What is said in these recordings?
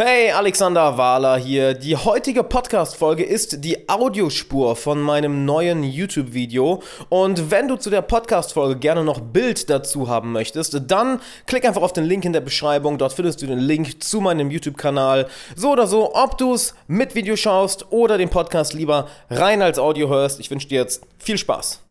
Hey, Alexander Wahler hier. Die heutige Podcast-Folge ist die Audiospur von meinem neuen YouTube-Video. Und wenn du zu der Podcast-Folge gerne noch Bild dazu haben möchtest, dann klick einfach auf den Link in der Beschreibung. Dort findest du den Link zu meinem YouTube-Kanal. So oder so, ob du es mit Video schaust oder den Podcast lieber rein als Audio hörst. Ich wünsche dir jetzt viel Spaß.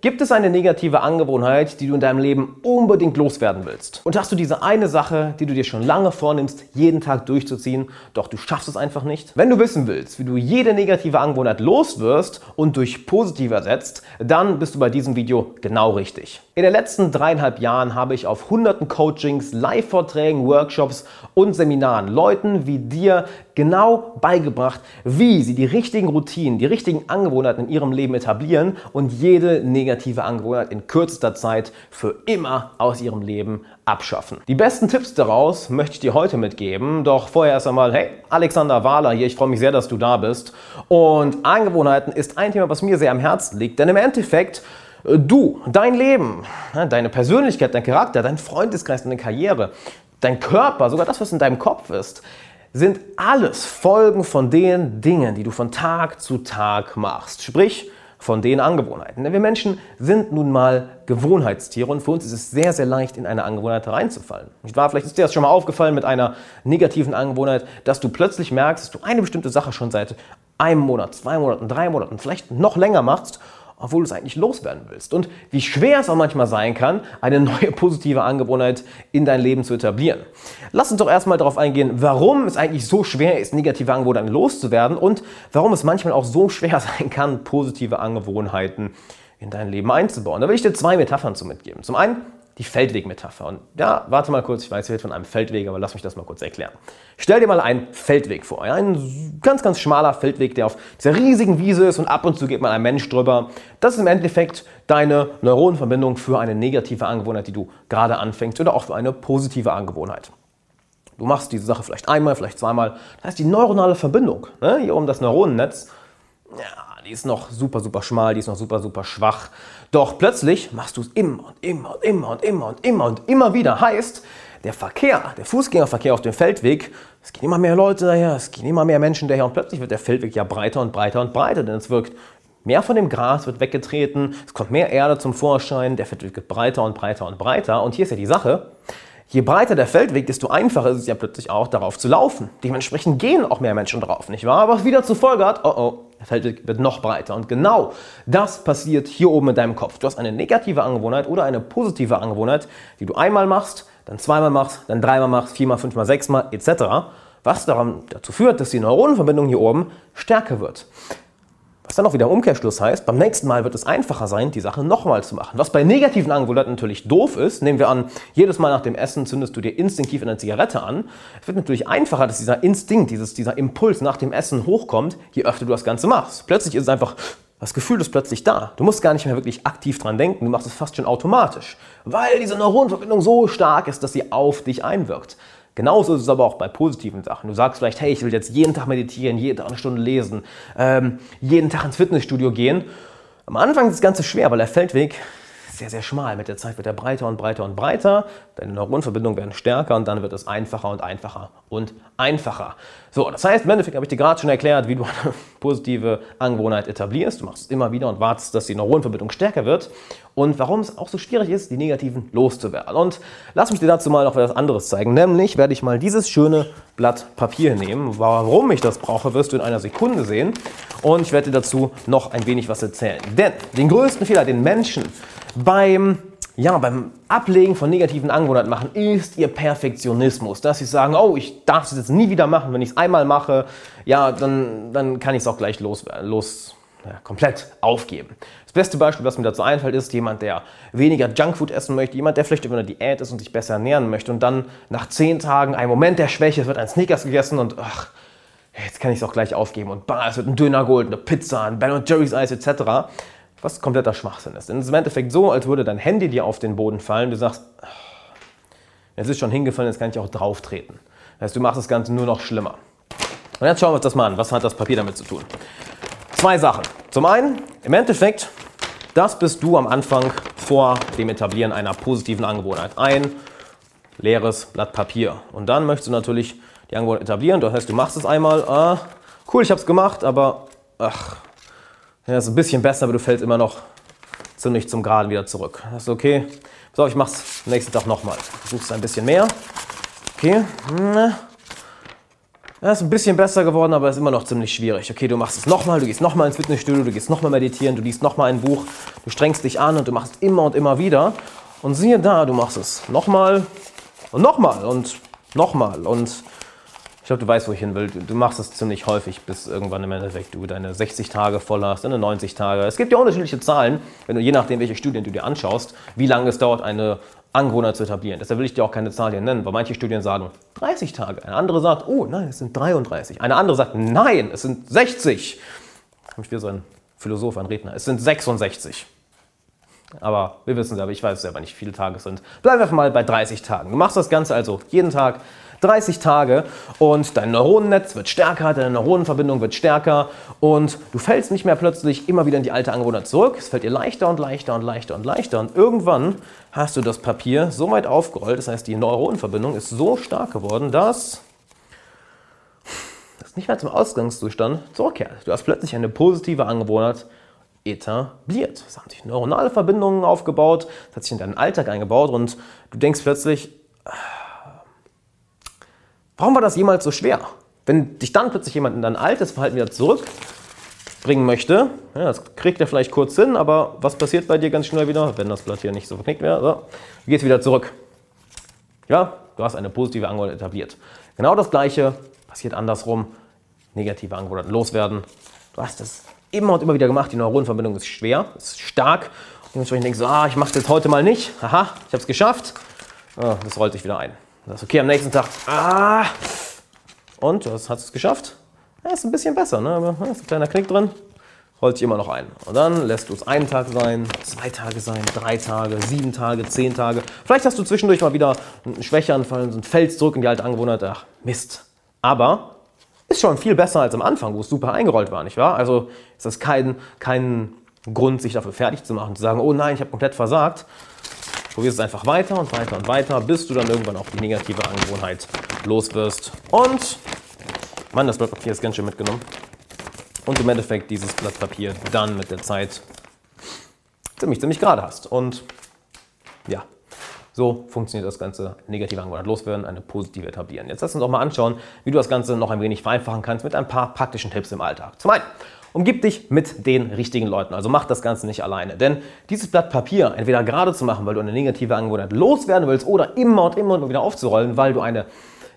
Gibt es eine negative Angewohnheit, die du in deinem Leben unbedingt loswerden willst? Und hast du diese eine Sache, die du dir schon lange vornimmst, jeden Tag durchzuziehen, doch du schaffst es einfach nicht? Wenn du wissen willst, wie du jede negative Angewohnheit loswirst und durch positive ersetzt, dann bist du bei diesem Video genau richtig. In den letzten dreieinhalb Jahren habe ich auf hunderten Coachings, Live-Vorträgen, Workshops und Seminaren Leuten wie dir genau beigebracht, wie sie die richtigen Routinen, die richtigen Angewohnheiten in ihrem Leben etablieren und jede negative Angewohnheit in kürzester Zeit für immer aus ihrem Leben abschaffen. Die besten Tipps daraus möchte ich dir heute mitgeben, doch vorher erst einmal, hey, Alexander Wahler hier, ich freue mich sehr, dass du da bist. Und Angewohnheiten ist ein Thema, was mir sehr am Herzen liegt, denn im Endeffekt äh, Du, dein Leben, deine Persönlichkeit, dein Charakter, dein Freundeskreis, deine Karriere, dein Körper, sogar das, was in deinem Kopf ist, sind alles Folgen von den Dingen, die du von Tag zu Tag machst. Sprich, von den Angewohnheiten. Denn wir Menschen sind nun mal Gewohnheitstiere und für uns ist es sehr, sehr leicht, in eine Angewohnheit reinzufallen. Nicht wahr? Vielleicht ist dir das schon mal aufgefallen mit einer negativen Angewohnheit, dass du plötzlich merkst, dass du eine bestimmte Sache schon seit einem Monat, zwei Monaten, drei Monaten, vielleicht noch länger machst obwohl du es eigentlich loswerden willst. Und wie schwer es auch manchmal sein kann, eine neue positive Angewohnheit in dein Leben zu etablieren. Lass uns doch erstmal darauf eingehen, warum es eigentlich so schwer ist, negative Angewohnheiten loszuwerden und warum es manchmal auch so schwer sein kann, positive Angewohnheiten in dein Leben einzubauen. Da will ich dir zwei Metaphern zu mitgeben. Zum einen die Feldwegmetapher. Und ja, warte mal kurz, ich weiß, ich rede von einem Feldweg, aber lass mich das mal kurz erklären. Stell dir mal einen Feldweg vor. Ein ganz, ganz schmaler Feldweg, der auf dieser riesigen Wiese ist und ab und zu geht mal ein Mensch drüber. Das ist im Endeffekt deine Neuronenverbindung für eine negative Angewohnheit, die du gerade anfängst oder auch für eine positive Angewohnheit. Du machst diese Sache vielleicht einmal, vielleicht zweimal. Das heißt, die neuronale Verbindung, ne, hier um das Neuronennetz, ja, die ist noch super, super schmal, die ist noch super, super schwach. Doch plötzlich machst du es immer und immer und immer und immer und immer und immer wieder. Heißt, der Verkehr, der Fußgängerverkehr auf dem Feldweg, es gehen immer mehr Leute daher, es gehen immer mehr Menschen daher und plötzlich wird der Feldweg ja breiter und breiter und breiter, denn es wirkt mehr von dem Gras wird weggetreten, es kommt mehr Erde zum Vorschein, der Feldweg wird breiter und breiter und breiter. Und hier ist ja die Sache, je breiter der Feldweg, desto einfacher ist es ja plötzlich auch, darauf zu laufen. Dementsprechend gehen auch mehr Menschen drauf, nicht wahr? Aber was wieder zur Folge hat, oh oh, der Feldweg wird noch breiter. Und genau das passiert hier oben in deinem Kopf. Du hast eine negative Angewohnheit oder eine positive Angewohnheit, die du einmal machst, dann zweimal machst, dann dreimal machst, viermal, fünfmal, sechsmal etc. Was daran dazu führt, dass die Neuronenverbindung hier oben stärker wird. Was dann auch wieder im Umkehrschluss heißt, beim nächsten Mal wird es einfacher sein, die Sache nochmal zu machen. Was bei negativen Angewohnheiten natürlich doof ist, nehmen wir an, jedes Mal nach dem Essen zündest du dir instinktiv eine Zigarette an. Es wird natürlich einfacher, dass dieser Instinkt, dieses, dieser Impuls nach dem Essen hochkommt, je öfter du das Ganze machst. Plötzlich ist es einfach, das Gefühl ist plötzlich da. Du musst gar nicht mehr wirklich aktiv dran denken, du machst es fast schon automatisch, weil diese Neuronenverbindung so stark ist, dass sie auf dich einwirkt. Genauso ist es aber auch bei positiven Sachen. Du sagst vielleicht, hey, ich will jetzt jeden Tag meditieren, jeden Tag eine Stunde lesen, ähm, jeden Tag ins Fitnessstudio gehen. Am Anfang ist das Ganze schwer, weil der Feldweg sehr, sehr schmal. Mit der Zeit wird er breiter und breiter und breiter. Deine Neuronverbindungen werden stärker und dann wird es einfacher und einfacher und einfacher. So, das heißt, im Endeffekt habe ich dir gerade schon erklärt, wie du eine positive Angewohnheit etablierst. Du machst es immer wieder und wartest, dass die Neuronverbindung stärker wird. Und warum es auch so schwierig ist, die negativen loszuwerden. Und lass mich dir dazu mal noch etwas anderes zeigen. Nämlich werde ich mal dieses schöne Blatt Papier nehmen. Warum ich das brauche, wirst du in einer Sekunde sehen. Und ich werde dir dazu noch ein wenig was erzählen. Denn den größten Fehler, den Menschen beim, ja, beim Ablegen von negativen Angewohnheiten machen, ist ihr Perfektionismus. Dass sie sagen, oh, ich darf es jetzt nie wieder machen. Wenn ich es einmal mache, ja, dann, dann kann ich es auch gleich los, los ja, komplett aufgeben. Das beste Beispiel, was mir dazu einfällt, ist jemand, der weniger Junkfood essen möchte, jemand, der vielleicht über eine Diät ist und sich besser ernähren möchte und dann nach zehn Tagen ein Moment der Schwäche, es wird ein Snickers gegessen und ach, jetzt kann ich es auch gleich aufgeben und bah, es wird ein Döner geholt, eine Pizza, ein Ben Jerry's Eis etc was kompletter Schwachsinn ist. Denn es ist im Endeffekt so, als würde dein Handy dir auf den Boden fallen. Du sagst, es ist schon hingefallen, jetzt kann ich auch drauf treten. Das heißt, du machst das Ganze nur noch schlimmer. Und jetzt schauen wir uns das mal an. Was hat das Papier damit zu tun? Zwei Sachen. Zum einen, im Endeffekt, das bist du am Anfang vor dem Etablieren einer positiven Angewohnheit. Ein leeres Blatt Papier. Und dann möchtest du natürlich die Angewohnheit etablieren. Das heißt, du machst es einmal, ah, cool, ich habe es gemacht, aber ach, ja, ist ein bisschen besser, aber du fällst immer noch ziemlich zum Geraden wieder zurück. Das ist okay. So, ich mache es nächsten Tag nochmal. Versuchst ein bisschen mehr. Okay. Hm. Ja, ist ein bisschen besser geworden, aber ist immer noch ziemlich schwierig. Okay, du machst es nochmal, du gehst nochmal ins Fitnessstudio, du gehst nochmal meditieren, du liest nochmal ein Buch, du strengst dich an und du machst es immer und immer wieder. Und siehe da, du machst es nochmal und nochmal und nochmal. Und glaube, du weißt, wo ich hin will. Du machst es ziemlich häufig, bis irgendwann im Endeffekt du deine 60 Tage voll hast, deine 90 Tage. Es gibt ja unterschiedliche Zahlen, wenn du je nachdem, welche Studien du dir anschaust, wie lange es dauert, eine Angewohnheit zu etablieren. Deshalb will ich dir auch keine Zahl hier nennen, weil manche Studien sagen 30 Tage. Eine andere sagt, oh nein, es sind 33. Eine andere sagt, nein, es sind 60. Ich bin so ein Philosoph, ein Redner. Es sind 66. Aber wir wissen es aber, ich weiß selber nicht, wie viele Tage es sind. Bleiben wir einfach mal bei 30 Tagen. Du machst das Ganze also jeden Tag 30 Tage und dein Neuronennetz wird stärker, deine Neuronenverbindung wird stärker und du fällst nicht mehr plötzlich immer wieder in die alte Angewohnheit zurück. Es fällt dir leichter und leichter und leichter und leichter und irgendwann hast du das Papier so weit aufgerollt, das heißt die Neuronenverbindung ist so stark geworden, dass das nicht mehr zum Ausgangszustand zurückkehrt. Du hast plötzlich eine positive Angewohnheit etabliert. Es haben sich neuronale Verbindungen aufgebaut, es hat sich in deinen Alltag eingebaut und du denkst plötzlich, Warum war das jemals so schwer? Wenn dich dann plötzlich jemand in dein altes Verhalten wieder zurückbringen möchte, ja, das kriegt er vielleicht kurz hin, aber was passiert bei dir ganz schnell wieder, wenn das Blatt hier nicht so verknickt wäre? So, du gehst wieder zurück. Ja, du hast eine positive Angewohnheit etabliert. Genau das Gleiche passiert andersrum. Negative Angewohnheiten loswerden. Du hast das immer und immer wieder gemacht. Die Neuronenverbindung ist schwer, ist stark. Und dementsprechend denkst du, ah, ich mache jetzt heute mal nicht. Aha, ich habe es geschafft. Ah, das rollt sich wieder ein. Das ist okay, am nächsten Tag, ah, und, was hast du es geschafft? Ja, ist ein bisschen besser, ne? aber ist ein kleiner Knick drin, rollt sich immer noch ein. Und dann lässt du es einen Tag sein, zwei Tage sein, drei Tage, sieben Tage, zehn Tage. Vielleicht hast du zwischendurch mal wieder einen Schwächeanfall, ein Fels zurück in die alte Angewohnheit, ach, Mist. Aber ist schon viel besser als am Anfang, wo es super eingerollt war, nicht wahr? Also ist das kein, kein Grund, sich dafür fertig zu machen, zu sagen, oh nein, ich habe komplett versagt, Probierst es einfach weiter und weiter und weiter, bis du dann irgendwann auch die negative Angewohnheit los wirst. Und, Mann, das Blatt Papier ist ganz schön mitgenommen. Und im Endeffekt dieses Blatt Papier dann mit der Zeit ziemlich, ziemlich gerade hast. Und ja, so funktioniert das Ganze. Negative Angewohnheit loswerden, eine positive etablieren. Jetzt lass uns auch mal anschauen, wie du das Ganze noch ein wenig vereinfachen kannst mit ein paar praktischen Tipps im Alltag. Zum einen, Umgib dich mit den richtigen Leuten. Also mach das Ganze nicht alleine. Denn dieses Blatt Papier entweder gerade zu machen, weil du eine negative Angewohnheit loswerden willst, oder immer und immer und immer wieder aufzurollen, weil du eine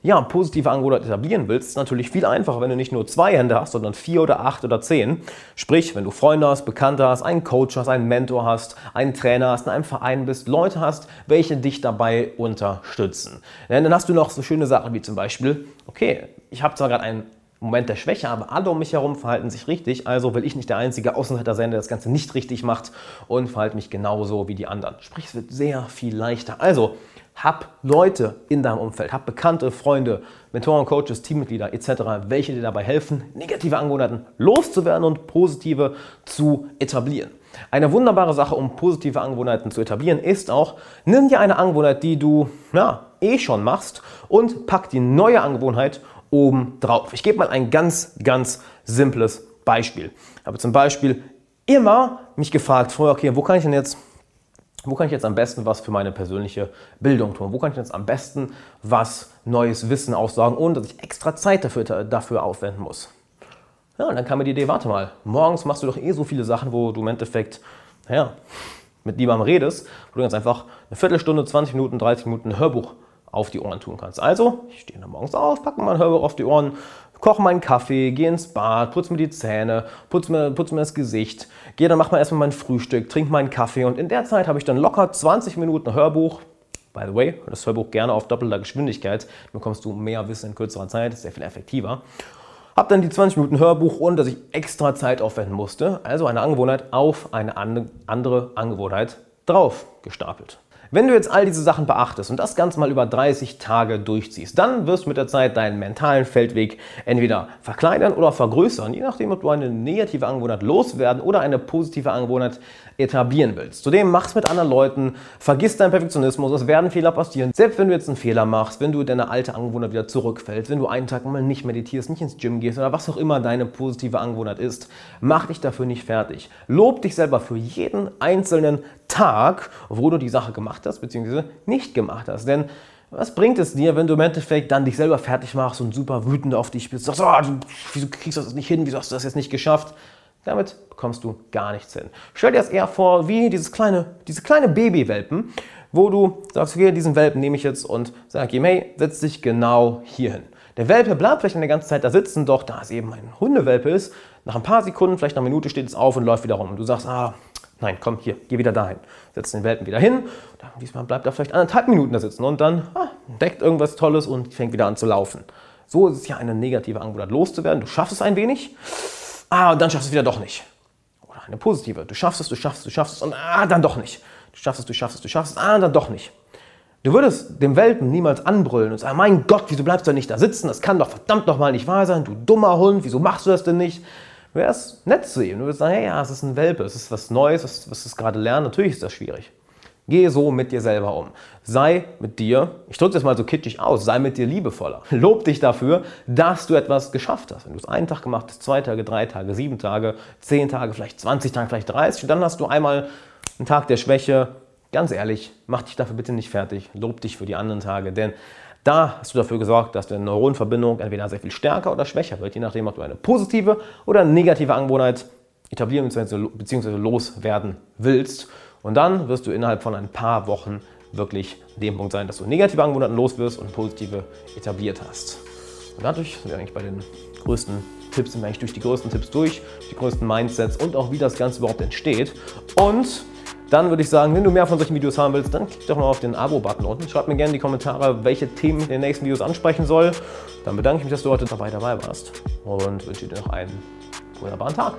ja, positive Angewohnheit etablieren willst, ist natürlich viel einfacher, wenn du nicht nur zwei Hände hast, sondern vier oder acht oder zehn. Sprich, wenn du Freunde hast, Bekannte hast, einen Coach hast, einen Mentor hast, einen Trainer hast, in einem Verein bist, Leute hast, welche dich dabei unterstützen. Denn dann hast du noch so schöne Sachen wie zum Beispiel, okay, ich habe zwar gerade einen Moment der Schwäche, aber alle um mich herum verhalten sich richtig, also will ich nicht der einzige Außenseiter sein, der das Ganze nicht richtig macht und verhalte mich genauso wie die anderen. Sprich, es wird sehr viel leichter. Also, hab Leute in deinem Umfeld, hab bekannte Freunde, Mentoren, Coaches, Teammitglieder etc., welche dir dabei helfen, negative Angewohnheiten loszuwerden und positive zu etablieren. Eine wunderbare Sache, um positive Angewohnheiten zu etablieren, ist auch, nimm dir eine Angewohnheit, die du ja, eh schon machst und pack die neue Angewohnheit oben drauf. Ich gebe mal ein ganz, ganz simples Beispiel. Ich habe zum Beispiel immer mich gefragt, vorher, okay, wo kann ich denn jetzt wo kann ich jetzt am besten was für meine persönliche Bildung tun? Wo kann ich jetzt am besten was neues Wissen aufsagen, ohne dass ich extra Zeit dafür, dafür aufwenden muss? Ja, und dann kam mir die Idee, warte mal, morgens machst du doch eh so viele Sachen, wo du im Endeffekt, naja, mit niemandem redest, wo du ganz einfach eine Viertelstunde, 20 Minuten, 30 Minuten ein Hörbuch auf die Ohren tun kannst. Also, ich stehe dann morgens auf, packe mein Hörbuch auf die Ohren, koche meinen Kaffee, gehe ins Bad, putze mir die Zähne, putze mir, putze mir das Gesicht, gehe dann, mache mal erstmal mein Frühstück, trinke meinen Kaffee und in der Zeit habe ich dann locker 20 Minuten Hörbuch. By the way, das Hörbuch gerne auf doppelter Geschwindigkeit, dann bekommst du mehr Wissen in kürzerer Zeit, sehr viel effektiver. Hab dann die 20 Minuten Hörbuch, ohne dass ich extra Zeit aufwenden musste. Also eine Angewohnheit auf eine andere Angewohnheit drauf gestapelt. Wenn du jetzt all diese Sachen beachtest und das Ganze mal über 30 Tage durchziehst, dann wirst du mit der Zeit deinen mentalen Feldweg entweder verkleinern oder vergrößern, je nachdem, ob du eine negative Angewohnheit loswerden oder eine positive Angewohnheit etablieren willst. Zudem mach's mit anderen Leuten, vergiss deinen Perfektionismus, es werden Fehler passieren. Selbst wenn du jetzt einen Fehler machst, wenn du deine alte Angewohnheit wieder zurückfällst, wenn du einen Tag mal nicht meditierst, nicht ins Gym gehst oder was auch immer deine positive Angewohnheit ist, mach dich dafür nicht fertig. Lob dich selber für jeden einzelnen Tag, wo du die Sache gemacht hast bzw. nicht gemacht hast. Denn was bringt es dir, wenn du im Endeffekt dann dich selber fertig machst und super wütend auf dich bist, sagst, oh, wieso kriegst du das nicht hin, wieso hast du das jetzt nicht geschafft? Damit bekommst du gar nichts hin. Stell dir das eher vor wie dieses kleine, diese kleine Babywelpen, wo du sagst, okay, diesen Welpen nehme ich jetzt und sag ihm, hey, setz dich genau hier hin. Der Welpe bleibt vielleicht eine ganze Zeit da sitzen, doch da es eben ein Hundewelpe ist, nach ein paar Sekunden, vielleicht nach einer Minute steht es auf und läuft wieder rum. Und du sagst, ah, Nein, komm, hier, geh wieder dahin. Setz den Welpen wieder hin. Diesmal bleibt er vielleicht anderthalb Minuten da sitzen und dann ah, entdeckt irgendwas Tolles und fängt wieder an zu laufen. So ist es ja eine negative Angewohnheit loszuwerden. Du schaffst es ein wenig, ah, und dann schaffst du es wieder doch nicht. Oder eine positive. Du schaffst es, du schaffst es, du schaffst es und ah, dann doch nicht. Du schaffst es, du schaffst es, du schaffst es, ah, dann doch nicht. Du würdest dem Welpen niemals anbrüllen und sagen, mein Gott, wieso bleibst du nicht da sitzen? Das kann doch verdammt nochmal nicht wahr sein, du dummer Hund, wieso machst du das denn nicht? Wäre es nett zu ihm. Du würdest sagen, hey, ja, es ist ein Welpe, es ist was Neues, was, was es gerade lernen. Natürlich ist das schwierig. Gehe so mit dir selber um. Sei mit dir, ich drücke das mal so kitschig aus, sei mit dir liebevoller. Lob dich dafür, dass du etwas geschafft hast. Wenn du es einen Tag gemacht hast, zwei Tage, drei Tage, sieben Tage, zehn Tage, vielleicht 20 Tage, vielleicht 30, dann hast du einmal einen Tag der Schwäche. Ganz ehrlich, mach dich dafür bitte nicht fertig. Lob dich für die anderen Tage, denn da hast du dafür gesorgt, dass deine Neuronenverbindung entweder sehr viel stärker oder schwächer wird, je nachdem, ob du eine positive oder negative Angewohnheit etablieren bzw. loswerden willst. Und dann wirst du innerhalb von ein paar Wochen wirklich an dem Punkt sein, dass du negative Angewohnheiten los wirst und positive etabliert hast. Und dadurch sind wir eigentlich bei den größten Tipps, sind wir eigentlich durch die größten Tipps durch, die größten Mindsets und auch wie das Ganze überhaupt entsteht. Und dann würde ich sagen, wenn du mehr von solchen Videos haben willst, dann klick doch mal auf den Abo-Button unten. Schreib mir gerne in die Kommentare, welche Themen ich in den nächsten Videos ansprechen soll. Dann bedanke ich mich, dass du heute dabei dabei warst und wünsche dir noch einen wunderbaren Tag.